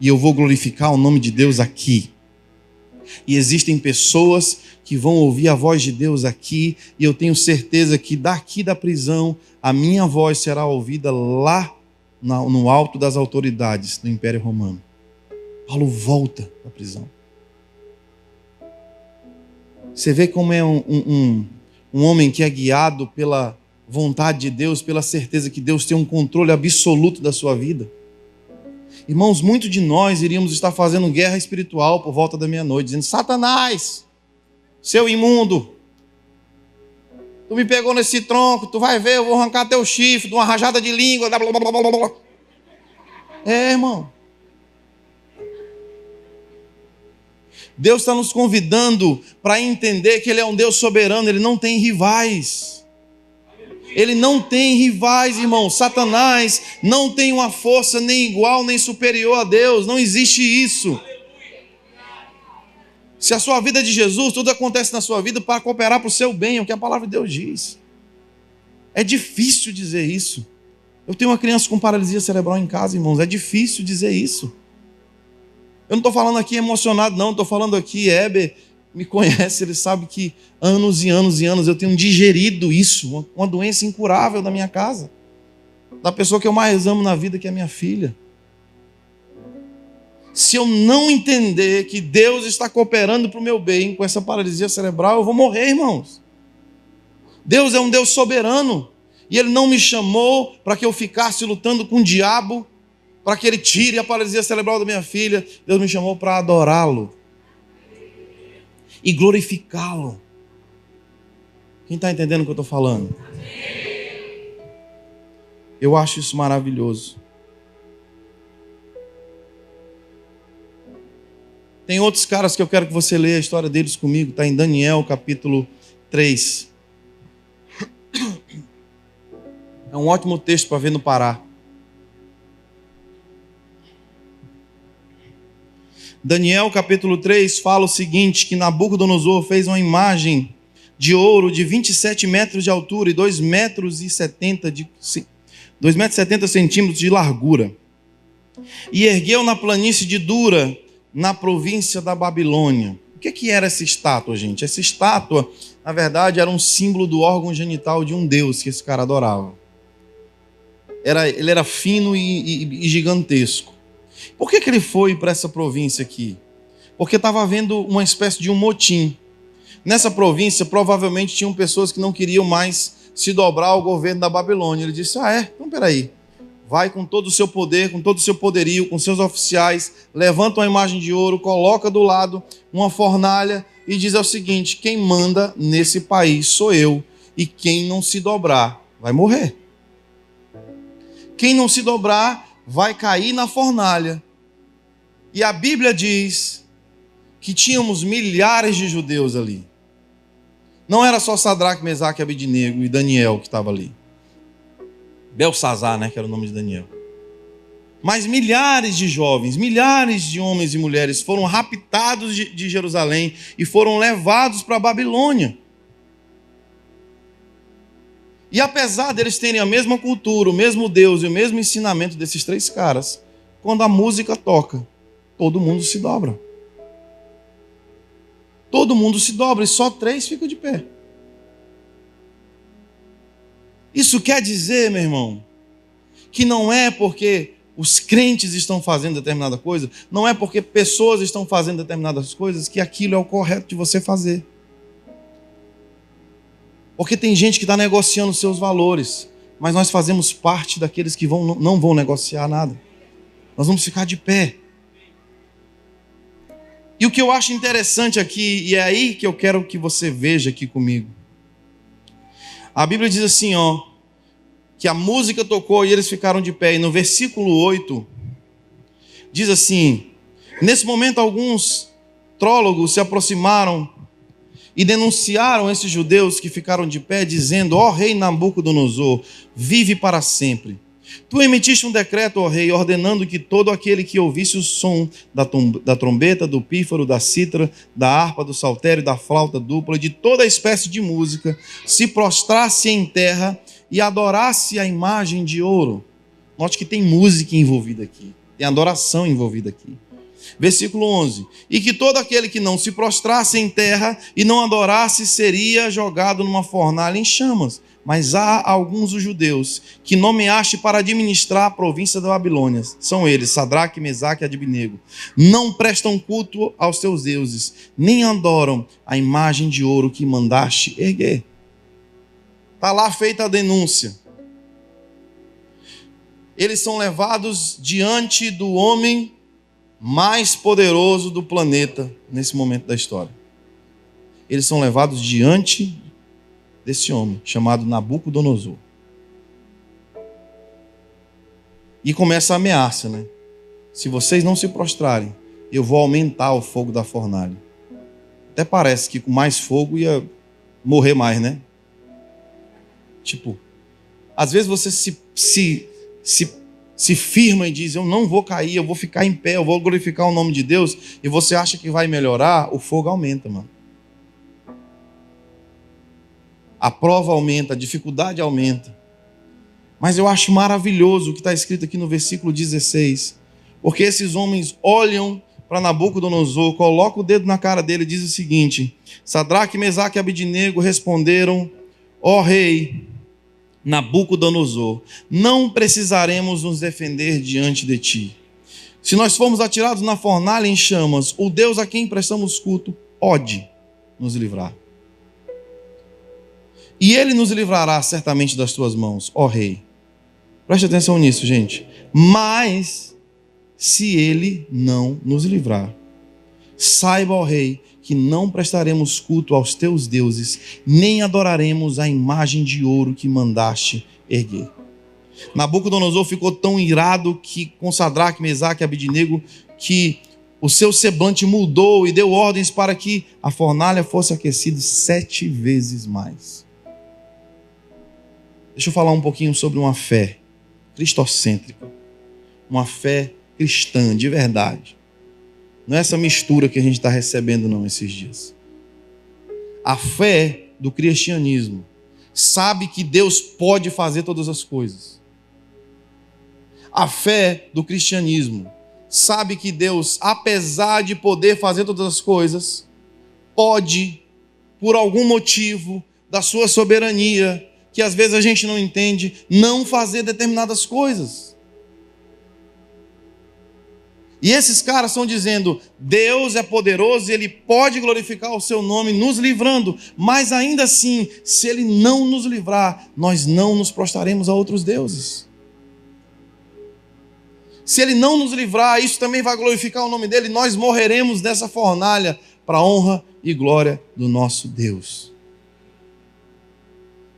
E eu vou glorificar o nome de Deus aqui. E existem pessoas que vão ouvir a voz de Deus aqui, e eu tenho certeza que daqui da prisão a minha voz será ouvida lá no alto das autoridades do Império Romano. Paulo volta da prisão. Você vê como é um, um, um homem que é guiado pela vontade de Deus, pela certeza que Deus tem um controle absoluto da sua vida. Irmãos, muitos de nós iríamos estar fazendo guerra espiritual por volta da meia-noite, dizendo: Satanás, seu imundo, tu me pegou nesse tronco, tu vai ver, eu vou arrancar teu chifre de uma rajada de língua. Blá, blá, blá, blá. É, irmão. Deus está nos convidando para entender que Ele é um Deus soberano, Ele não tem rivais. Ele não tem rivais, irmão. Satanás não tem uma força nem igual nem superior a Deus. Não existe isso. Se a sua vida é de Jesus, tudo acontece na sua vida para cooperar para o seu bem, é o que a palavra de Deus diz. É difícil dizer isso. Eu tenho uma criança com paralisia cerebral em casa, irmãos. É difícil dizer isso. Eu não estou falando aqui emocionado, não. Estou falando aqui, Heber me conhece, ele sabe que anos e anos e anos eu tenho digerido isso, uma doença incurável da minha casa, da pessoa que eu mais amo na vida, que é minha filha. Se eu não entender que Deus está cooperando para o meu bem com essa paralisia cerebral, eu vou morrer, irmãos. Deus é um Deus soberano. E Ele não me chamou para que eu ficasse lutando com o diabo para que ele tire a paralisia cerebral da minha filha. Deus me chamou para adorá-lo e glorificá-lo. Quem está entendendo o que eu estou falando? Eu acho isso maravilhoso. Tem outros caras que eu quero que você leia a história deles comigo, está em Daniel capítulo 3. É um ótimo texto para ver no Pará. Daniel capítulo 3 fala o seguinte: que Nabucodonosor fez uma imagem de ouro de 27 metros de altura e 2 metros e 70 de 2 metros e 70 centímetros de largura. E ergueu na planície de Dura, na província da Babilônia. O que, que era essa estátua, gente? Essa estátua na verdade, era um símbolo do órgão genital de um deus que esse cara adorava. Era, ele era fino e, e, e gigantesco. Por que, que ele foi para essa província aqui? Porque estava havendo uma espécie de um motim. Nessa província, provavelmente tinham pessoas que não queriam mais se dobrar ao governo da Babilônia. Ele disse: Ah, é? Então peraí. Vai com todo o seu poder, com todo o seu poderio, com seus oficiais, levanta uma imagem de ouro, coloca do lado uma fornalha e diz o seguinte: quem manda nesse país sou eu, e quem não se dobrar vai morrer. Quem não se dobrar vai cair na fornalha. E a Bíblia diz que tínhamos milhares de judeus ali. Não era só Sadraque, Mesaque, Abidnego e Daniel que estava ali. Belsazar, né, que era o nome de Daniel. Mas milhares de jovens, milhares de homens e mulheres foram raptados de, de Jerusalém e foram levados para a Babilônia. E apesar deles terem a mesma cultura, o mesmo Deus e o mesmo ensinamento desses três caras, quando a música toca, todo mundo se dobra. Todo mundo se dobra e só três ficam de pé. Isso quer dizer, meu irmão, que não é porque os crentes estão fazendo determinada coisa, não é porque pessoas estão fazendo determinadas coisas que aquilo é o correto de você fazer. Porque tem gente que está negociando seus valores, mas nós fazemos parte daqueles que vão, não vão negociar nada. Nós vamos ficar de pé. E o que eu acho interessante aqui, e é aí que eu quero que você veja aqui comigo. A Bíblia diz assim, ó, que a música tocou e eles ficaram de pé. E no versículo 8 diz assim: Nesse momento alguns trólogos se aproximaram e denunciaram esses judeus que ficaram de pé, dizendo: Ó oh, rei Nabucodonosor, vive para sempre. Tu emitiste um decreto, ó rei, ordenando que todo aquele que ouvisse o som da, da trombeta, do pífaro, da cítara, da harpa, do saltério, da flauta dupla, de toda espécie de música, se prostrasse em terra e adorasse a imagem de ouro. Note que tem música envolvida aqui, tem adoração envolvida aqui. Versículo 11: E que todo aquele que não se prostrasse em terra e não adorasse seria jogado numa fornalha em chamas. Mas há alguns dos judeus que nomeaste para administrar a província da Babilônia. São eles, Sadraque, Mesaque e Adibnego. Não prestam culto aos teus deuses, nem adoram a imagem de ouro que mandaste erguer. Está lá feita a denúncia. Eles são levados diante do homem mais poderoso do planeta nesse momento da história. Eles são levados diante desse homem, chamado Nabucodonosor. E começa a ameaça, né? Se vocês não se prostrarem, eu vou aumentar o fogo da fornalha. Até parece que com mais fogo ia morrer mais, né? Tipo, às vezes você se, se, se, se firma e diz: Eu não vou cair, eu vou ficar em pé, eu vou glorificar o nome de Deus, e você acha que vai melhorar, o fogo aumenta, mano. a prova aumenta, a dificuldade aumenta. Mas eu acho maravilhoso o que está escrito aqui no versículo 16, porque esses homens olham para Nabucodonosor, colocam o dedo na cara dele e diz o seguinte: Sadraque, Mesaque e Abidinego responderam: Ó oh, rei Nabucodonosor, não precisaremos nos defender diante de ti. Se nós formos atirados na fornalha em chamas, o Deus a quem prestamos culto pode nos livrar. E ele nos livrará certamente das tuas mãos, ó rei. Preste atenção nisso, gente. Mas, se ele não nos livrar, saiba, ó rei, que não prestaremos culto aos teus deuses, nem adoraremos a imagem de ouro que mandaste erguer. Nabucodonosor ficou tão irado que com Sadraque, Mesaque e Abidinego que o seu semblante mudou e deu ordens para que a fornalha fosse aquecida sete vezes mais. Deixa eu falar um pouquinho sobre uma fé cristocêntrica, uma fé cristã de verdade. Não é essa mistura que a gente está recebendo, não, esses dias. A fé do cristianismo sabe que Deus pode fazer todas as coisas. A fé do cristianismo sabe que Deus, apesar de poder fazer todas as coisas, pode por algum motivo da sua soberania, que às vezes a gente não entende, não fazer determinadas coisas. E esses caras estão dizendo: Deus é poderoso e Ele pode glorificar o Seu nome, nos livrando, mas ainda assim, se Ele não nos livrar, nós não nos prostraremos a outros deuses. Se Ele não nos livrar, isso também vai glorificar o nome dEle, nós morreremos dessa fornalha para a honra e glória do nosso Deus.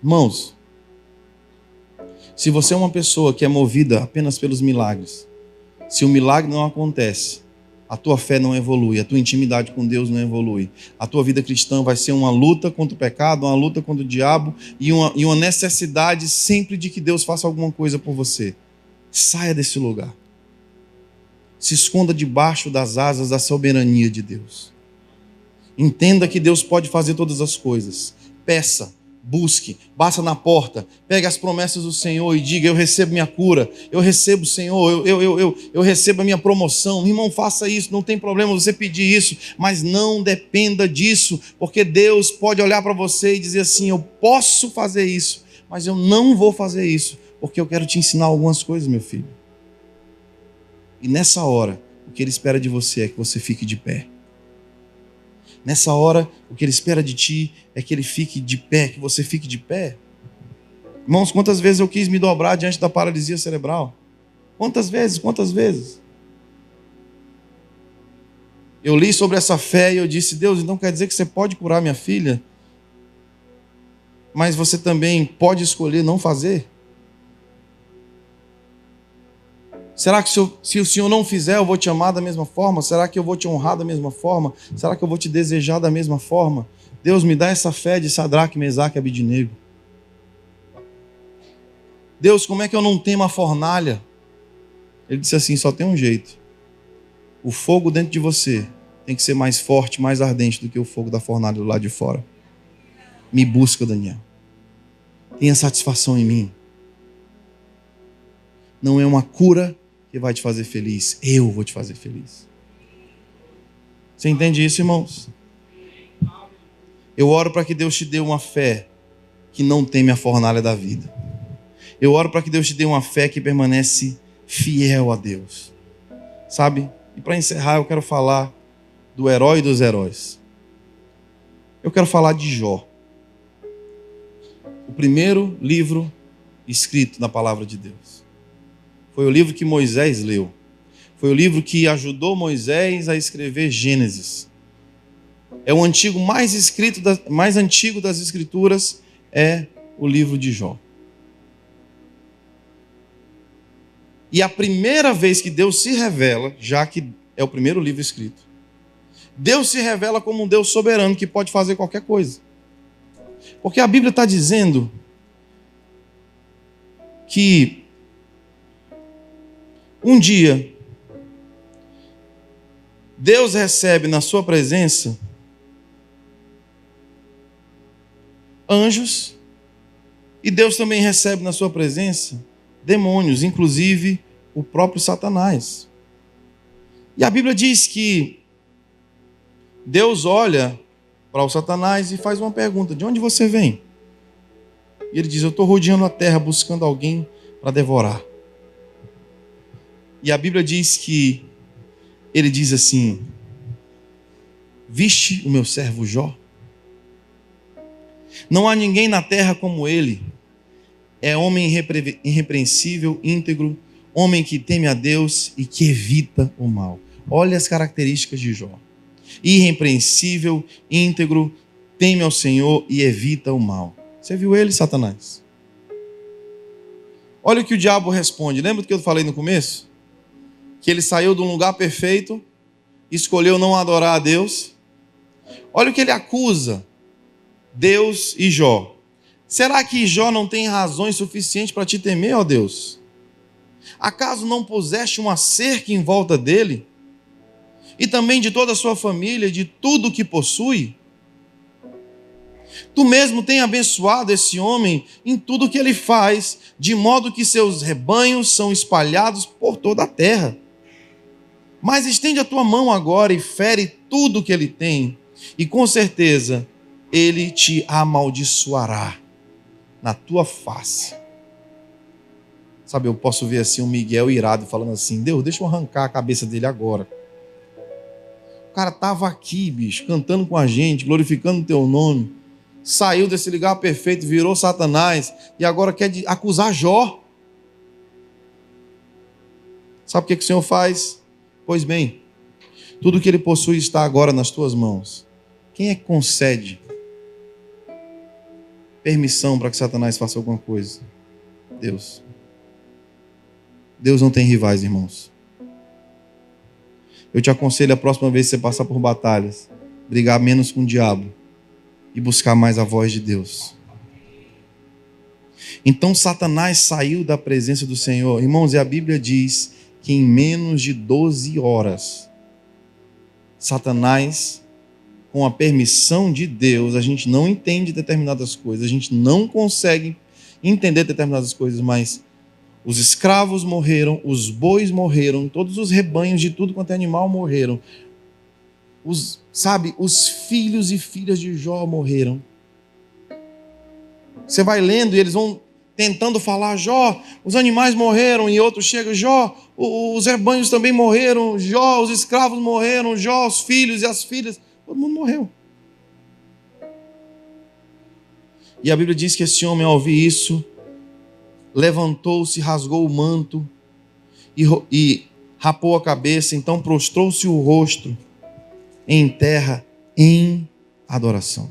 Irmãos, se você é uma pessoa que é movida apenas pelos milagres, se o milagre não acontece, a tua fé não evolui, a tua intimidade com Deus não evolui. A tua vida cristã vai ser uma luta contra o pecado, uma luta contra o diabo e uma, e uma necessidade sempre de que Deus faça alguma coisa por você. Saia desse lugar. Se esconda debaixo das asas da soberania de Deus. Entenda que Deus pode fazer todas as coisas. Peça busque, basta na porta, pegue as promessas do Senhor e diga: Eu recebo minha cura, eu recebo, Senhor, eu, eu, eu, eu recebo a minha promoção. Irmão, faça isso, não tem problema você pedir isso, mas não dependa disso, porque Deus pode olhar para você e dizer assim: Eu posso fazer isso, mas eu não vou fazer isso, porque eu quero te ensinar algumas coisas, meu filho. E nessa hora, o que Ele espera de você é que você fique de pé. Nessa hora, o que ele espera de ti é que ele fique de pé, que você fique de pé. Irmãos, quantas vezes eu quis me dobrar diante da paralisia cerebral? Quantas vezes? Quantas vezes? Eu li sobre essa fé e eu disse: Deus, então quer dizer que você pode curar minha filha, mas você também pode escolher não fazer? Será que se, eu, se, o Senhor não fizer, eu vou te amar da mesma forma? Será que eu vou te honrar da mesma forma? Será que eu vou te desejar da mesma forma? Deus me dá essa fé de Sadraque, Mesaque e Abidinego. Deus, como é que eu não tenho uma fornalha? Ele disse assim: só tem um jeito. O fogo dentro de você tem que ser mais forte, mais ardente do que o fogo da fornalha do lado de fora. Me busca, Daniel. Tenha satisfação em mim. Não é uma cura que vai te fazer feliz. Eu vou te fazer feliz. Você entende isso, irmãos? Eu oro para que Deus te dê uma fé que não teme a fornalha da vida. Eu oro para que Deus te dê uma fé que permanece fiel a Deus. Sabe? E para encerrar, eu quero falar do herói dos heróis. Eu quero falar de Jó. O primeiro livro escrito na palavra de Deus. Foi o livro que Moisés leu. Foi o livro que ajudou Moisés a escrever Gênesis. É o antigo mais escrito, mais antigo das escrituras é o livro de Jó. E a primeira vez que Deus se revela, já que é o primeiro livro escrito, Deus se revela como um Deus soberano que pode fazer qualquer coisa. Porque a Bíblia está dizendo que um dia, Deus recebe na sua presença anjos e Deus também recebe na sua presença demônios, inclusive o próprio Satanás. E a Bíblia diz que Deus olha para o Satanás e faz uma pergunta: De onde você vem? E ele diz: Eu estou rodeando a terra buscando alguém para devorar. E a Bíblia diz que ele diz assim: Viste o meu servo Jó? Não há ninguém na terra como ele. É homem irrepre... irrepreensível, íntegro, homem que teme a Deus e que evita o mal. Olha as características de Jó: irrepreensível, íntegro, teme ao Senhor e evita o mal. Você viu ele, Satanás? Olha o que o diabo responde. Lembra do que eu falei no começo? Que ele saiu de um lugar perfeito, escolheu não adorar a Deus. Olha o que ele acusa Deus e Jó. Será que Jó não tem razões suficientes para te temer, ó Deus? Acaso não puseste uma cerca em volta dele? E também de toda a sua família, de tudo o que possui? Tu mesmo tem abençoado esse homem em tudo que ele faz, de modo que seus rebanhos são espalhados por toda a terra. Mas estende a tua mão agora e fere tudo que ele tem, e com certeza ele te amaldiçoará na tua face. Sabe, eu posso ver assim um Miguel irado falando assim: Deus, deixa eu arrancar a cabeça dele agora. O cara estava aqui, bicho, cantando com a gente, glorificando o teu nome. Saiu desse lugar perfeito, virou Satanás e agora quer acusar Jó. Sabe o que, que o Senhor faz? Pois bem, tudo que ele possui está agora nas tuas mãos. Quem é que concede permissão para que Satanás faça alguma coisa? Deus. Deus não tem rivais, irmãos. Eu te aconselho a próxima vez que você passar por batalhas, brigar menos com o diabo e buscar mais a voz de Deus. Então Satanás saiu da presença do Senhor. Irmãos, e a Bíblia diz que em menos de 12 horas, Satanás, com a permissão de Deus, a gente não entende determinadas coisas, a gente não consegue entender determinadas coisas, mas os escravos morreram, os bois morreram, todos os rebanhos de tudo quanto é animal morreram. Os, sabe, os filhos e filhas de Jó morreram. Você vai lendo e eles vão tentando falar, Jó, os animais morreram, e outros chegam, Jó, os rebanhos também morreram, Jó, os escravos morreram, Jó, os filhos e as filhas, todo mundo morreu. E a Bíblia diz que esse homem, ao ouvir isso, levantou-se, rasgou o manto e, e rapou a cabeça, então prostrou-se o rosto em terra em adoração.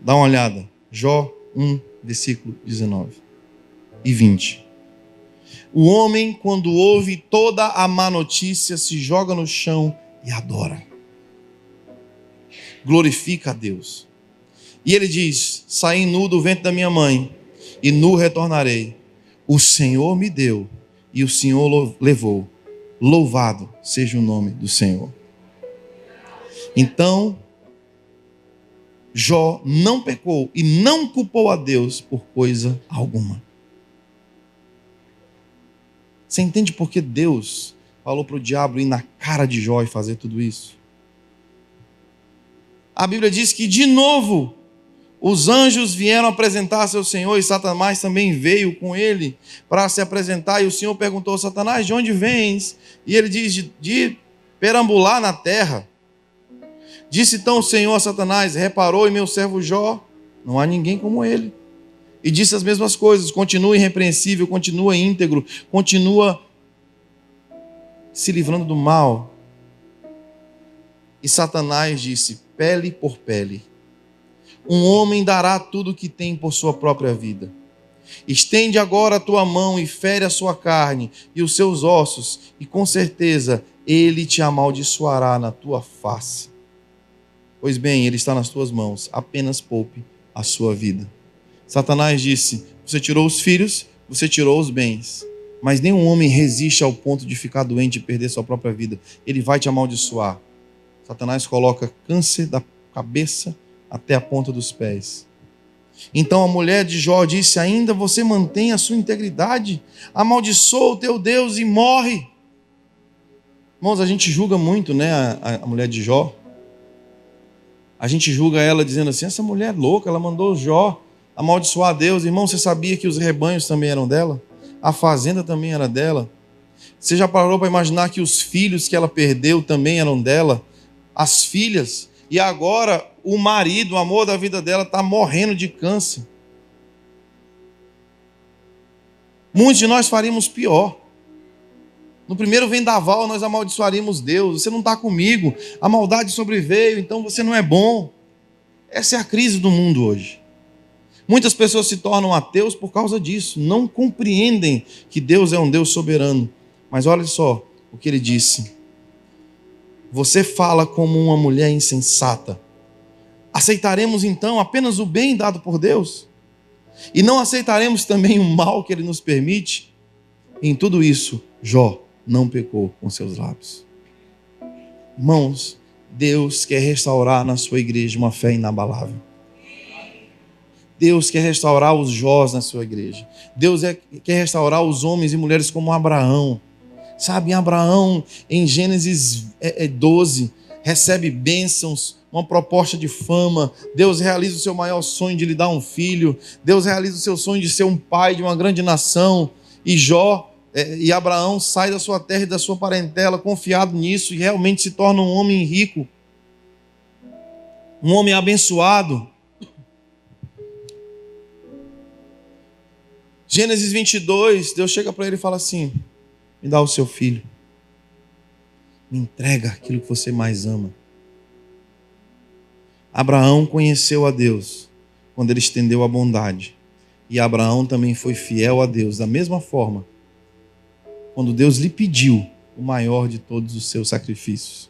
Dá uma olhada, Jó 1, versículo 19 e 20. O homem, quando ouve toda a má notícia, se joga no chão e adora. Glorifica a Deus. E ele diz: Saí nu do ventre da minha mãe e nu retornarei. O Senhor me deu e o Senhor levou. Louvado seja o nome do Senhor. Então, Jó não pecou e não culpou a Deus por coisa alguma. Você entende por que Deus falou para o diabo ir na cara de Jó e fazer tudo isso? A Bíblia diz que, de novo, os anjos vieram apresentar seu Senhor e Satanás também veio com ele para se apresentar. E o Senhor perguntou: Satanás, de onde vens? E ele diz: de, de perambular na terra. Disse então o Senhor a Satanás: Reparou em meu servo Jó? Não há ninguém como ele. E disse as mesmas coisas: continua irrepreensível, continua íntegro, continua se livrando do mal. E Satanás disse: pele por pele um homem dará tudo o que tem por sua própria vida. Estende agora a tua mão e fere a sua carne e os seus ossos, e com certeza ele te amaldiçoará na tua face. Pois bem, ele está nas tuas mãos, apenas poupe a sua vida. Satanás disse: Você tirou os filhos, você tirou os bens, mas nenhum homem resiste ao ponto de ficar doente e perder sua própria vida. Ele vai te amaldiçoar. Satanás coloca câncer da cabeça até a ponta dos pés. Então a mulher de Jó disse: Ainda você mantém a sua integridade, amaldiçoa o teu Deus e morre. Irmãos, a gente julga muito, né, a, a mulher de Jó. A gente julga ela dizendo assim: essa mulher é louca, ela mandou Jó amaldiçoar Deus. Irmão, você sabia que os rebanhos também eram dela? A fazenda também era dela? Você já parou para imaginar que os filhos que ela perdeu também eram dela? As filhas? E agora o marido, o amor da vida dela, está morrendo de câncer. Muitos de nós faríamos pior. No primeiro vendaval, nós amaldiçoaríamos Deus. Você não está comigo, a maldade sobreveio, então você não é bom. Essa é a crise do mundo hoje. Muitas pessoas se tornam ateus por causa disso, não compreendem que Deus é um Deus soberano. Mas olha só o que ele disse você fala como uma mulher insensata. Aceitaremos então apenas o bem dado por Deus? E não aceitaremos também o mal que Ele nos permite? Em tudo isso, Jó não pecou com seus lábios. Irmãos, Deus quer restaurar na sua igreja uma fé inabalável. Deus quer restaurar os Jós na sua igreja. Deus é, quer restaurar os homens e mulheres como Abraão Sabe, Abraão, em Gênesis 12, é, é recebe bênçãos uma proposta de fama. Deus realiza o seu maior sonho de lhe dar um filho. Deus realiza o seu sonho de ser um pai de uma grande nação. E Jó é, e Abraão sai da sua terra e da sua parentela confiado nisso e realmente se torna um homem rico, um homem abençoado. Gênesis 22, Deus chega para ele e fala assim: Me dá o seu filho, me entrega aquilo que você mais ama. Abraão conheceu a Deus quando ele estendeu a bondade, e Abraão também foi fiel a Deus da mesma forma quando Deus lhe pediu o maior de todos os seus sacrifícios.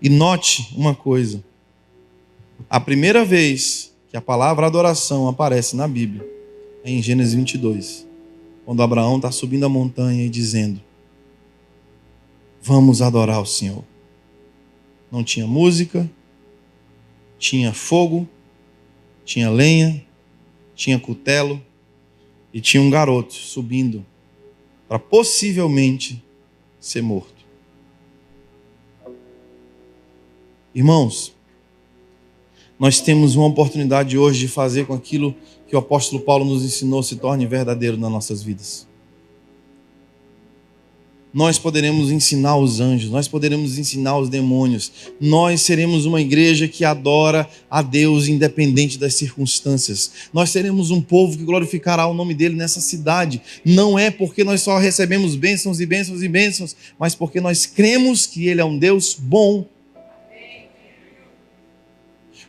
E note uma coisa: a primeira vez que a palavra adoração aparece na Bíblia é em Gênesis 22, quando Abraão está subindo a montanha e dizendo: Vamos adorar o Senhor. Não tinha música, tinha fogo, tinha lenha, tinha cutelo, e tinha um garoto subindo para possivelmente ser morto. Irmãos, nós temos uma oportunidade hoje de fazer com aquilo que o apóstolo Paulo nos ensinou se torne verdadeiro nas nossas vidas nós poderemos ensinar os anjos, nós poderemos ensinar os demônios, nós seremos uma igreja que adora a Deus independente das circunstâncias. Nós seremos um povo que glorificará o nome dele nessa cidade. Não é porque nós só recebemos bênçãos e bênçãos e bênçãos, mas porque nós cremos que ele é um Deus bom.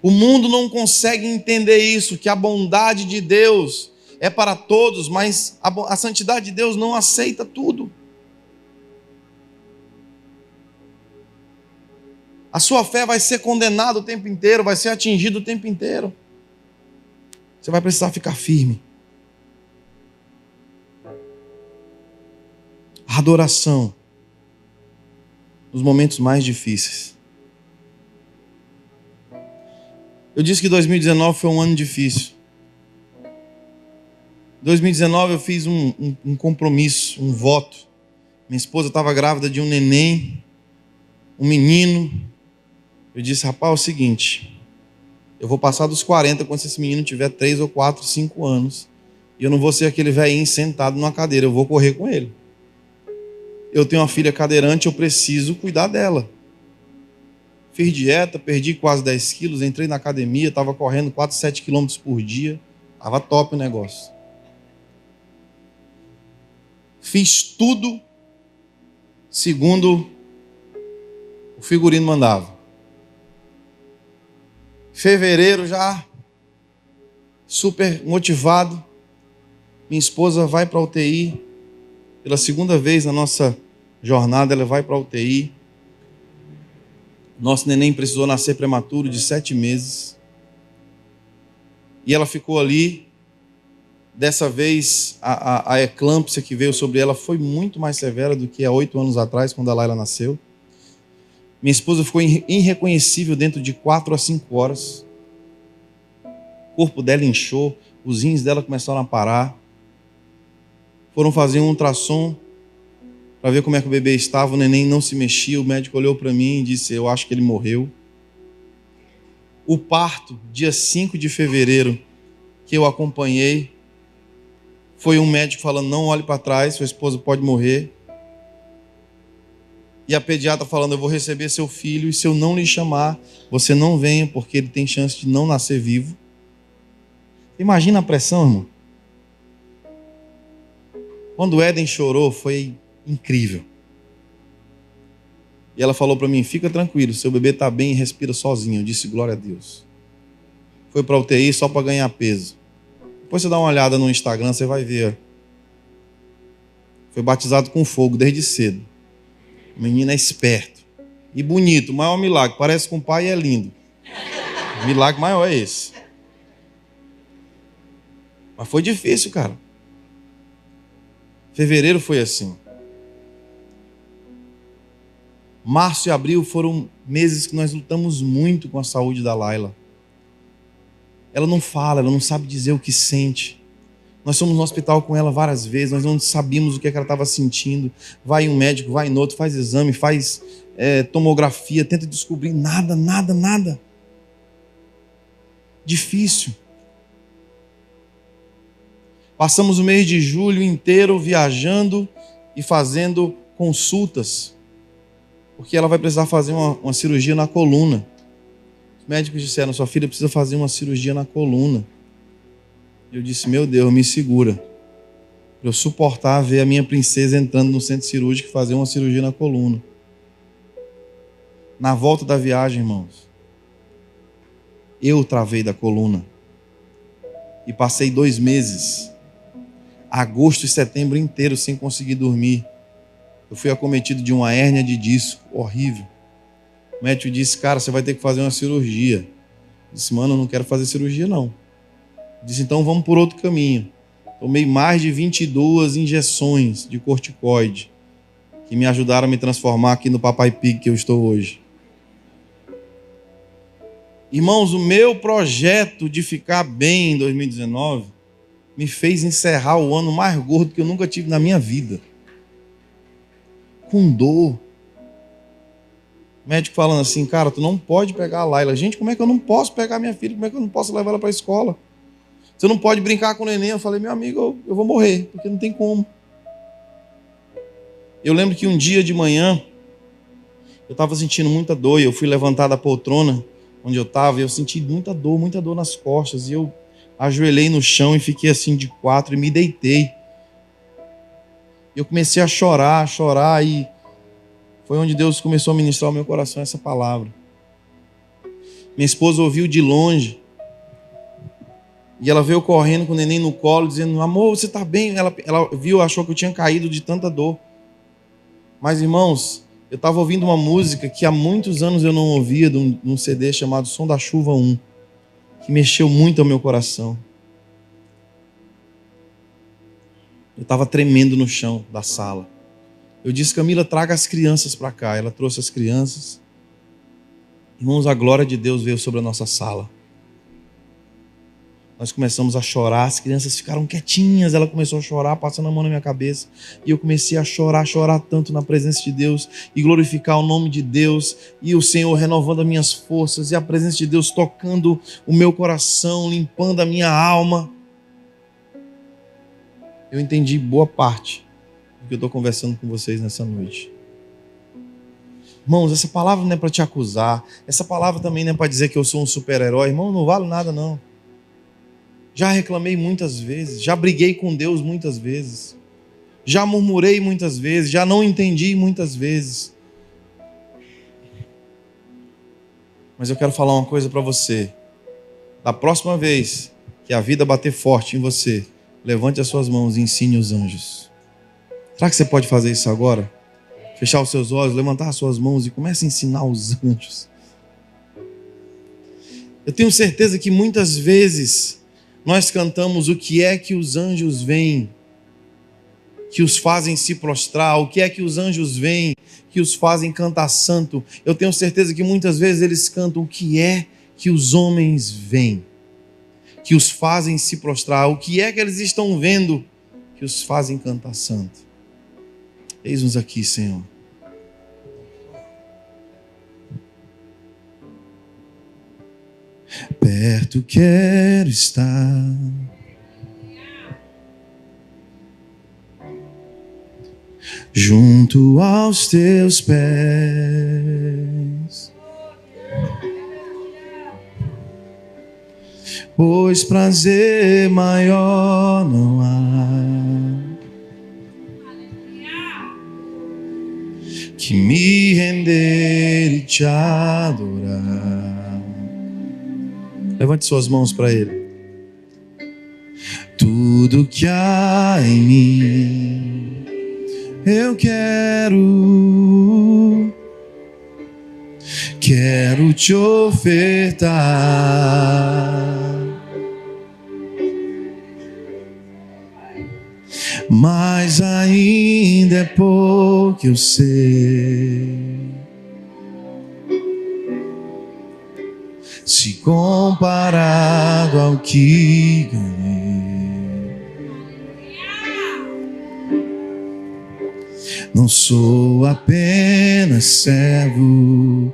O mundo não consegue entender isso, que a bondade de Deus é para todos, mas a, a santidade de Deus não aceita tudo. A sua fé vai ser condenada o tempo inteiro, vai ser atingida o tempo inteiro. Você vai precisar ficar firme. Adoração nos momentos mais difíceis. Eu disse que 2019 foi um ano difícil. 2019 eu fiz um, um, um compromisso, um voto. Minha esposa estava grávida de um neném, um menino, eu disse, rapaz, é o seguinte, eu vou passar dos 40 quando esse menino tiver 3 ou 4, 5 anos. E eu não vou ser aquele velhinho sentado numa cadeira, eu vou correr com ele. Eu tenho uma filha cadeirante, eu preciso cuidar dela. Fiz dieta, perdi quase 10 quilos, entrei na academia, estava correndo 4, 7 quilômetros por dia. Estava top o negócio. Fiz tudo segundo o figurino mandava. Fevereiro já super motivado. Minha esposa vai para a UTI. Pela segunda vez na nossa jornada, ela vai para a UTI. Nosso neném precisou nascer prematuro de sete meses. E ela ficou ali. Dessa vez, a, a, a eclâmpsia que veio sobre ela foi muito mais severa do que há oito anos atrás, quando a Laila nasceu. Minha esposa ficou irreconhecível dentro de quatro a cinco horas. O corpo dela inchou, os rins dela começaram a parar. Foram fazer um ultrassom para ver como é que o bebê estava. O neném não se mexia. O médico olhou para mim e disse: Eu acho que ele morreu. O parto, dia 5 de fevereiro, que eu acompanhei, foi um médico falando: Não olhe para trás, sua esposa pode morrer e a pediatra falando: Eu vou receber seu filho, e se eu não lhe chamar, você não venha, porque ele tem chance de não nascer vivo. Imagina a pressão, irmão. Quando Éden chorou, foi incrível. E ela falou para mim: Fica tranquilo, seu bebê está bem e respira sozinho. Eu disse: Glória a Deus. Foi para UTI só para ganhar peso. Depois você dá uma olhada no Instagram, você vai ver. Foi batizado com fogo desde cedo. O menino é esperto. E bonito, maior milagre. Parece com o pai e é lindo. O milagre maior é esse. Mas foi difícil, cara. Fevereiro foi assim. Março e abril foram meses que nós lutamos muito com a saúde da Laila. Ela não fala, ela não sabe dizer o que sente. Nós fomos no hospital com ela várias vezes, nós não sabíamos o que, é que ela estava sentindo. Vai um médico, vai em outro, faz exame, faz é, tomografia, tenta descobrir nada, nada, nada. Difícil. Passamos o mês de julho inteiro viajando e fazendo consultas, porque ela vai precisar fazer uma, uma cirurgia na coluna. Os médicos disseram: sua filha precisa fazer uma cirurgia na coluna. Eu disse: meu Deus, me segura. Eu suportar ver a minha princesa entrando no centro cirúrgico e fazer uma cirurgia na coluna. Na volta da viagem, irmãos, eu travei da coluna e passei dois meses agosto e setembro inteiro sem conseguir dormir. Eu fui acometido de uma hérnia de disco horrível. O médico disse: Cara, você vai ter que fazer uma cirurgia. Eu disse: Mano, eu não quero fazer cirurgia, não. Eu disse: Então vamos por outro caminho. Tomei mais de 22 injeções de corticoide que me ajudaram a me transformar aqui no Papai Pig que eu estou hoje. Irmãos, o meu projeto de ficar bem em 2019 me fez encerrar o ano mais gordo que eu nunca tive na minha vida. Com dor. O médico falando assim, cara, tu não pode pegar a Laila. Gente, como é que eu não posso pegar minha filha? Como é que eu não posso levar ela para a escola? Você não pode brincar com o neném. Eu falei, meu amigo, eu, eu vou morrer, porque não tem como. Eu lembro que um dia de manhã, eu estava sentindo muita dor e eu fui levantar da poltrona onde eu estava e eu senti muita dor, muita dor nas costas. E eu ajoelhei no chão e fiquei assim de quatro e me deitei. Eu comecei a chorar, a chorar e foi onde Deus começou a ministrar ao meu coração essa palavra. Minha esposa ouviu de longe e ela veio correndo com o neném no colo, dizendo: Amor, você está bem? Ela, ela viu, achou que eu tinha caído de tanta dor. Mas, irmãos, eu estava ouvindo uma música que há muitos anos eu não ouvia, de um, CD chamado Som da Chuva 1 que mexeu muito ao meu coração. Eu estava tremendo no chão da sala. Eu disse, Camila, traga as crianças para cá. Ela trouxe as crianças. Irmãos, a glória de Deus veio sobre a nossa sala. Nós começamos a chorar, as crianças ficaram quietinhas, ela começou a chorar, passando a mão na minha cabeça. E eu comecei a chorar, chorar tanto na presença de Deus e glorificar o nome de Deus, e o Senhor renovando as minhas forças, e a presença de Deus tocando o meu coração, limpando a minha alma. Eu entendi boa parte do que eu estou conversando com vocês nessa noite. Irmãos, essa palavra não é para te acusar, essa palavra também não é para dizer que eu sou um super-herói. Irmão, não vale nada, não. Já reclamei muitas vezes, já briguei com Deus muitas vezes, já murmurei muitas vezes, já não entendi muitas vezes. Mas eu quero falar uma coisa para você. Da próxima vez que a vida bater forte em você, levante as suas mãos e ensine os anjos. Será que você pode fazer isso agora? Fechar os seus olhos, levantar as suas mãos e comece a ensinar os anjos. Eu tenho certeza que muitas vezes nós cantamos o que é que os anjos veem, que os fazem se prostrar, o que é que os anjos veem, que os fazem cantar santo. Eu tenho certeza que muitas vezes eles cantam o que é que os homens veem, que os fazem se prostrar, o que é que eles estão vendo, que os fazem cantar santo. Eis-nos aqui, Senhor. perto quero estar. Junto aos teus pés, pois prazer maior não há que me render e te adorar. Levante suas mãos para Ele. Tudo que há em mim, eu quero, quero te ofertar. Mas ainda é pouco eu sei se comparado ao que ganhei. Não sou apenas servo,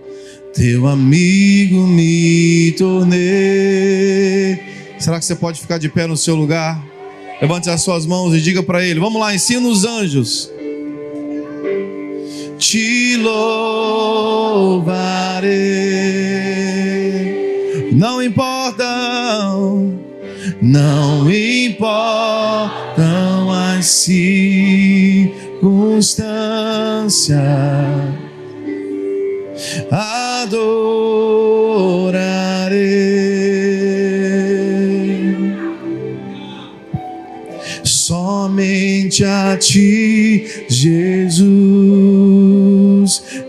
teu amigo me tornei. Será que você pode ficar de pé no seu lugar? Levante as suas mãos e diga para ele: Vamos lá, ensina os anjos. Te louvarei. Não importa, não importam as circunstâncias. Adorarei somente a ti, Jesus.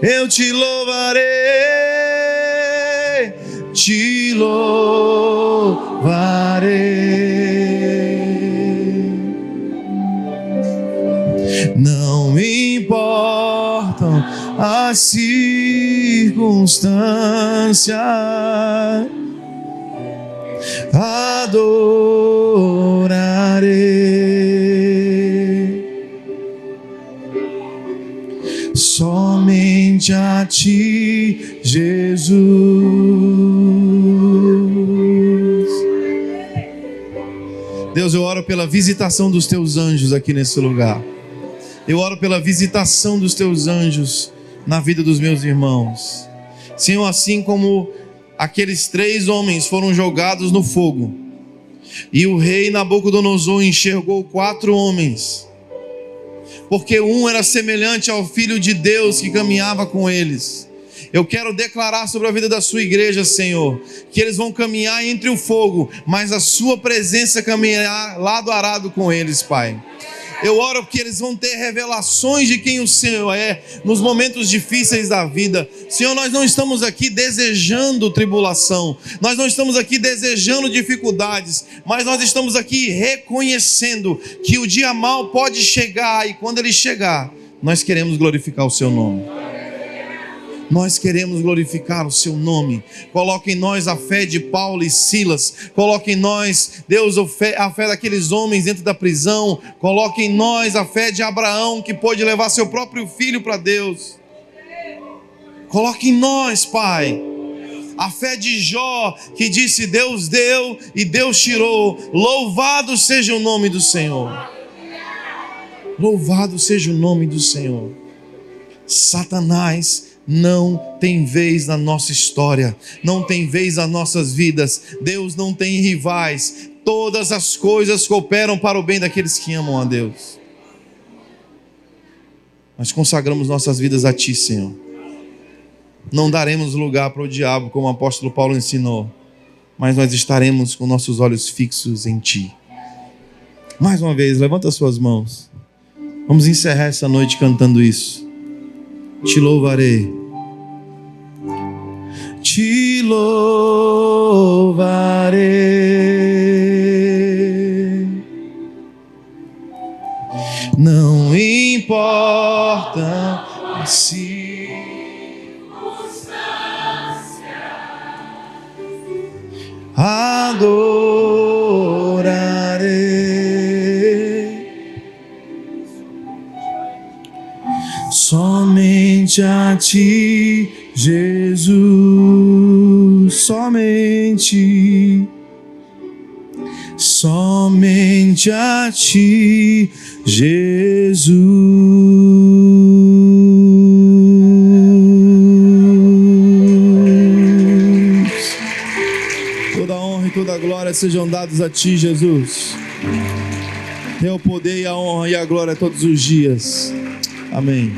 Eu te louvarei, te louvarei. Não importam as circunstâncias, adorarei somente a ti, Jesus. Deus, eu oro pela visitação dos teus anjos aqui nesse lugar. Eu oro pela visitação dos teus anjos na vida dos meus irmãos. Senhor, assim como aqueles três homens foram jogados no fogo, e o rei Nabucodonosor enxergou quatro homens, porque um era semelhante ao filho de Deus que caminhava com eles. Eu quero declarar sobre a vida da sua igreja, Senhor, que eles vão caminhar entre o fogo, mas a sua presença caminhar lado a lado com eles, Pai. Eu oro que eles vão ter revelações de quem o Senhor é nos momentos difíceis da vida. Senhor, nós não estamos aqui desejando tribulação, nós não estamos aqui desejando dificuldades, mas nós estamos aqui reconhecendo que o dia mal pode chegar e quando ele chegar, nós queremos glorificar o Seu nome. Nós queremos glorificar o seu nome. Coloque em nós a fé de Paulo e Silas. Coloque em nós, Deus, a fé, daqueles homens dentro da prisão. Coloque em nós a fé de Abraão, que pôde levar seu próprio filho para Deus. Coloque em nós, Pai, a fé de Jó, que disse: Deus deu e Deus tirou. Louvado seja o nome do Senhor. Louvado seja o nome do Senhor. Satanás não tem vez na nossa história, não tem vez nas nossas vidas. Deus não tem rivais. Todas as coisas cooperam para o bem daqueles que amam a Deus. Nós consagramos nossas vidas a Ti, Senhor. Não daremos lugar para o diabo, como o apóstolo Paulo ensinou, mas nós estaremos com nossos olhos fixos em Ti. Mais uma vez, levanta as suas mãos. Vamos encerrar essa noite cantando isso. Te louvarei. Te louvarei. Não importa se somente a ti, Jesus, somente, somente a ti, Jesus. Toda honra e toda glória sejam dados a ti, Jesus. Tem o poder e a honra e a glória todos os dias. Amém.